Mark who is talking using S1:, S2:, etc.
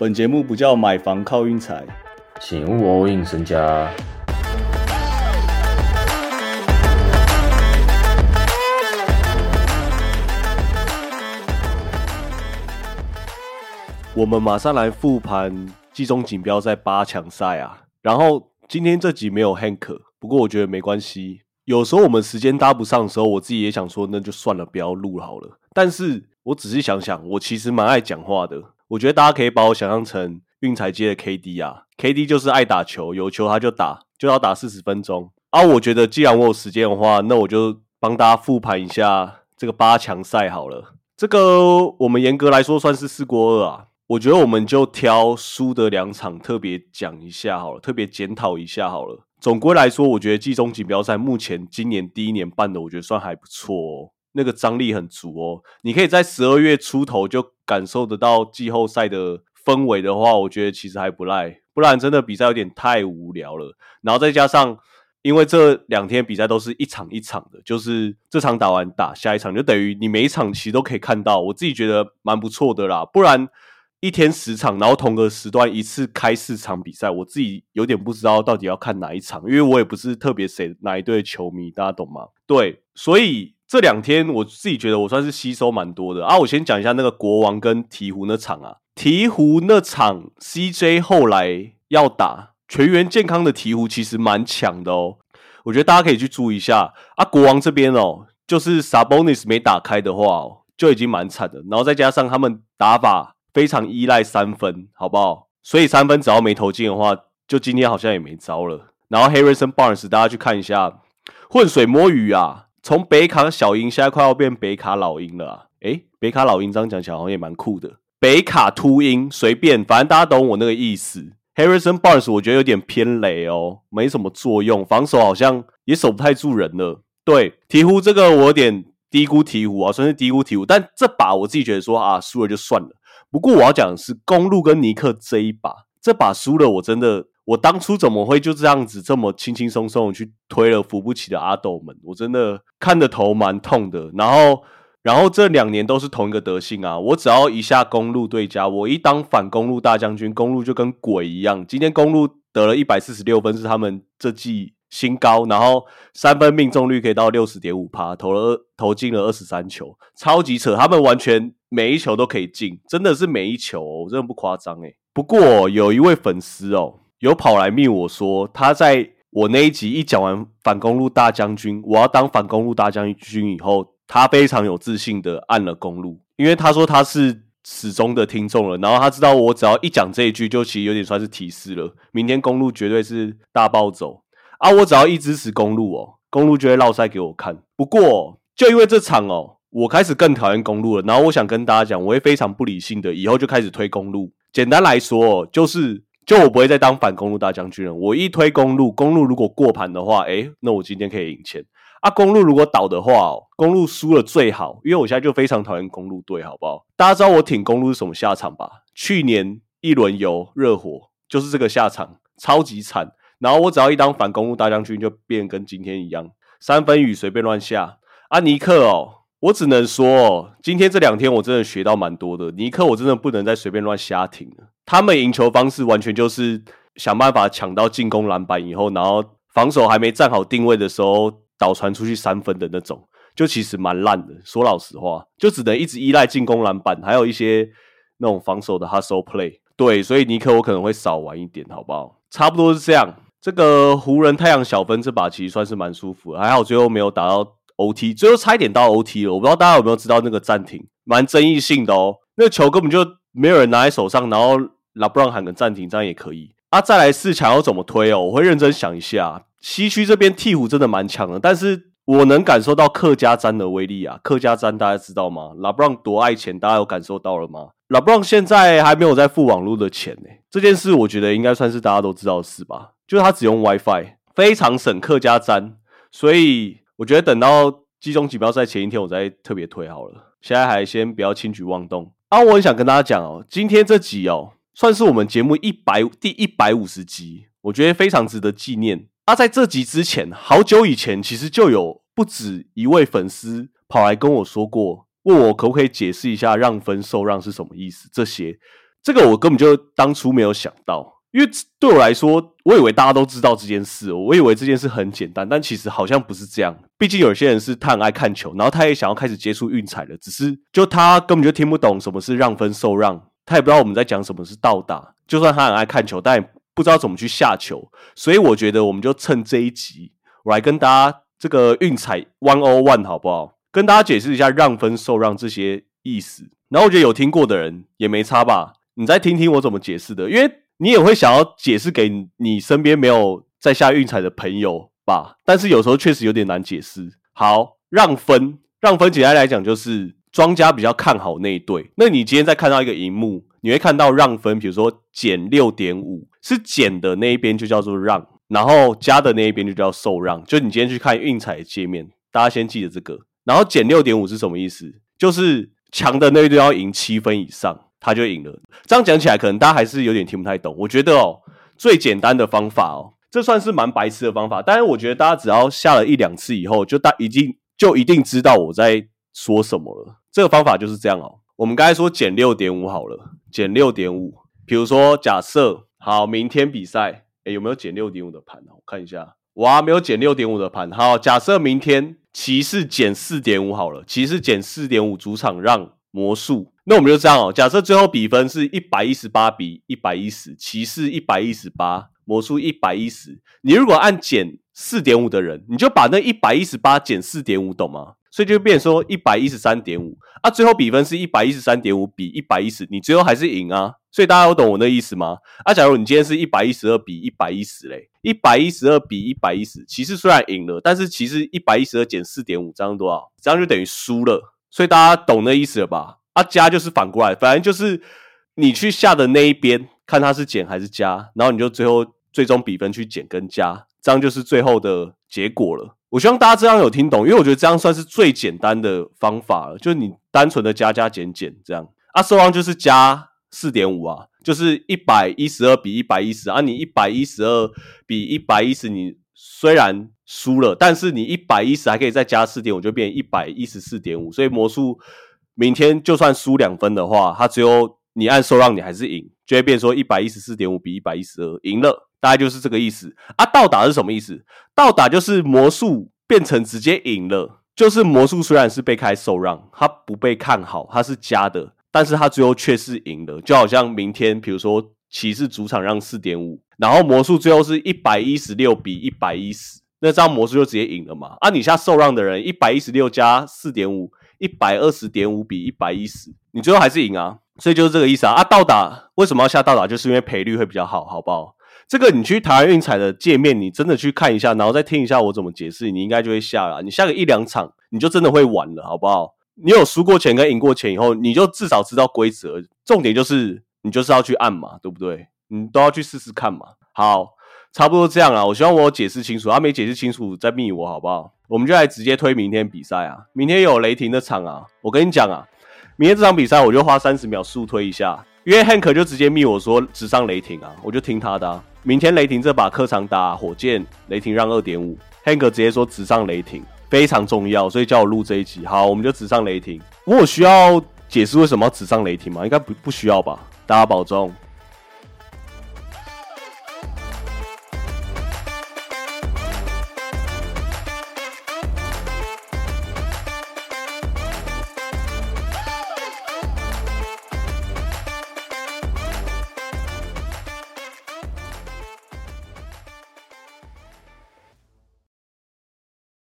S1: 本节目不叫买房靠运财，
S2: 请勿 all in 身家。
S1: 我们马上来复盘季中锦标赛八强赛啊。然后今天这集没有 Hank，不过我觉得没关系。有时候我们时间搭不上的时候，我自己也想说，那就算了，不要录好了。但是我仔细想想，我其实蛮爱讲话的。我觉得大家可以把我想象成运彩街的 KD 啊，KD 就是爱打球，有球他就打，就要打四十分钟。啊，我觉得既然我有时间的话，那我就帮大家复盘一下这个八强赛好了。这个我们严格来说算是四过二啊。我觉得我们就挑输的两场特别讲一下好了，特别检讨一下好了。总归来说，我觉得季中锦标赛目前今年第一年办的，我觉得算还不错哦。那个张力很足哦，你可以在十二月出头就感受得到季后赛的氛围的话，我觉得其实还不赖。不然真的比赛有点太无聊了。然后再加上，因为这两天比赛都是一场一场的，就是这场打完打下一场，就等于你每一场其实都可以看到。我自己觉得蛮不错的啦。不然一天十场，然后同个时段一次开四场比赛，我自己有点不知道到底要看哪一场，因为我也不是特别谁哪一队球迷，大家懂吗？对，所以。这两天我自己觉得我算是吸收蛮多的啊！我先讲一下那个国王跟鹈鹕那场啊，鹈鹕那场 CJ 后来要打全员健康的鹈鹕其实蛮强的哦，我觉得大家可以去注意一下啊。国王这边哦，就是 Sabonis 没打开的话哦，就已经蛮惨的，然后再加上他们打法非常依赖三分，好不好？所以三分只要没投进的话，就今天好像也没招了。然后 Harrison Barnes 大家去看一下，浑水摸鱼啊！从北卡小鹰现在快要变北卡老鹰了，啊诶，北卡老鹰这样讲起来好像也蛮酷的。北卡秃鹰随便，反正大家懂我那个意思。Harrison Barnes 我觉得有点偏雷哦，没什么作用，防守好像也守不太住人了。对，鹈鹕这个我有点低估鹈鹕啊，算是低估鹈鹕。但这把我自己觉得说啊，输了就算了。不过我要讲的是公路跟尼克这一把，这把输了我真的。我当初怎么会就这样子这么轻轻松松去推了扶不起的阿斗们？我真的看的头蛮痛的。然后，然后这两年都是同一个德性啊！我只要一下公路对家，我一当反公路大将军，公路就跟鬼一样。今天公路得了一百四十六分，是他们这季新高。然后三分命中率可以到六十点五趴，投了投进了二十三球，超级扯！他们完全每一球都可以进，真的是每一球，我真的不夸张诶。不过有一位粉丝哦。有跑来密我说，他在我那一集一讲完反公路大将军，我要当反公路大将军以后，他非常有自信的按了公路，因为他说他是始终的听众了，然后他知道我只要一讲这一句，就其实有点算是提示了，明天公路绝对是大暴走啊！我只要一支持公路哦，公路就会绕赛给我看。不过就因为这场哦，我开始更讨厌公路了，然后我想跟大家讲，我会非常不理性的，以后就开始推公路。简单来说，就是。就我不会再当反公路大将军了。我一推公路，公路如果过盘的话，诶，那我今天可以赢钱啊。公路如果倒的话，公路输了最好，因为我现在就非常讨厌公路队，好不好？大家知道我挺公路是什么下场吧？去年一轮游热火就是这个下场，超级惨。然后我只要一当反公路大将军，就变跟今天一样，三分雨随便乱下。啊，尼克哦。我只能说，哦，今天这两天我真的学到蛮多的。尼克，我真的不能再随便乱瞎停了。他们赢球方式完全就是想办法抢到进攻篮板以后，然后防守还没站好定位的时候倒传出去三分的那种，就其实蛮烂的。说老实话，就只能一直依赖进攻篮板，还有一些那种防守的 hustle play。对，所以尼克我可能会少玩一点，好不好？差不多是这样。这个湖人太阳小分这把其实算是蛮舒服，还好最后没有打到。O.T. 最后差一点到 O.T. 了，我不知道大家有没有知道那个暂停，蛮争议性的哦。那个球根本就没有人拿在手上，然后拉布朗喊个暂停，这样也可以。啊，再来四强要怎么推哦？我会认真想一下。西区这边鹈鹕真的蛮强的，但是我能感受到客家詹的威力啊。客家詹大家知道吗？拉布朗多爱钱，大家有感受到了吗？拉布朗现在还没有在付网络的钱呢，这件事我觉得应该算是大家都知道的事吧。就是他只用 WiFi，非常省客家詹，所以。我觉得等到季中锦标赛前一天，我再特别推好了。现在还先不要轻举妄动啊！我很想跟大家讲哦，今天这集哦，算是我们节目一百第一百五十集，我觉得非常值得纪念。啊，在这集之前，好久以前，其实就有不止一位粉丝跑来跟我说过，问我可不可以解释一下让分受让是什么意思。这些这个我根本就当初没有想到，因为对我来说，我以为大家都知道这件事，我以为这件事很简单，但其实好像不是这样。毕竟有些人是他很爱看球，然后他也想要开始接触运彩了，只是就他根本就听不懂什么是让分受让，他也不知道我们在讲什么是倒打。就算他很爱看球，但也不知道怎么去下球。所以我觉得我们就趁这一集，我来跟大家这个运彩 one o one 好不好？跟大家解释一下让分受让这些意思。然后我觉得有听过的人也没差吧，你再听听我怎么解释的，因为你也会想要解释给你身边没有在下运彩的朋友吧。但是有时候确实有点难解释。好，让分，让分简单来讲就是庄家比较看好那一队。那你今天再看到一个荧幕，你会看到让分，比如说减六点五，是减的那一边就叫做让，然后加的那一边就叫受让。就你今天去看运彩界面，大家先记得这个。然后减六点五是什么意思？就是强的那一队要赢七分以上，他就赢了。这样讲起来，可能大家还是有点听不太懂。我觉得哦，最简单的方法哦，这算是蛮白痴的方法。但是我觉得大家只要下了一两次以后，就大已经就一定知道我在说什么了。这个方法就是这样哦。我们刚才说减六点五好了，减六点五。比如说假设好，明天比赛，诶有没有减六点五的盘呢？我看一下，哇，没有减六点五的盘。好，假设明天。骑士减四点五好了，骑士减四点五，主场让魔术。那我们就这样哦。假设最后比分是一百一十八比一百一十，骑士一百一十八，魔术一百一十。你如果按减四点五的人，你就把那一百一十八减四点五，懂吗？所以就变说一百一十三点五啊。最后比分是一百一十三点五比一百一十，你最后还是赢啊。所以大家有懂我那意思吗？啊，假如你今天是一百一十二比一百一十嘞，一百一十二比一百一十，骑士虽然赢了，但是其实一百一十二减四点五，这样多少？这样就等于输了。所以大家懂那意思了吧？啊，加就是反过来，反正就是你去下的那一边，看它是减还是加，然后你就最后最终比分去减跟加，这样就是最后的结果了。我希望大家这样有听懂，因为我觉得这样算是最简单的方法了，就是你单纯的加加减减这样。啊，收望就是加。四点五啊，就是一百一十二比一百一十啊，你一百一十二比一百一十，你虽然输了，但是你一百一十还可以再加四点五，就变一百一十四点五。所以魔术明天就算输两分的话，他只有你按收让，你还是赢，就会变说一百一十四点五比一百一十二赢了，大概就是这个意思啊。倒打是什么意思？倒打就是魔术变成直接赢了，就是魔术虽然是被开受让，他不被看好，他是加的。但是他最后却是赢了，就好像明天，比如说骑士主场让四点五，然后魔术最后是一百一十六比一百一十，那这样魔术就直接赢了嘛？啊，你下受让的人一百一十六加四点五，一百二十点五比一百一十，你最后还是赢啊？所以就是这个意思啊！啊，倒打为什么要下倒打？就是因为赔率会比较好，好不好？这个你去台湾运彩的界面，你真的去看一下，然后再听一下我怎么解释，你应该就会下了。你下个一两场，你就真的会玩了，好不好？你有输过钱跟赢过钱以后，你就至少知道规则。重点就是你就是要去按嘛，对不对？你都要去试试看嘛。好，差不多这样啊。我希望我解释清楚，他没解释清楚再密我好不好？我们就来直接推明天比赛啊。明天有雷霆的场啊。我跟你讲啊，明天这场比赛我就花三十秒速推一下，因为 Hank 就直接密我说直上雷霆啊，我就听他的。明天雷霆这把客场打火箭，雷霆让二点五，Hank 直接说直上雷霆。非常重要，所以叫我录这一集。好，我们就直上雷霆。我需要解释为什么要直上雷霆吗？应该不不需要吧？大家保重。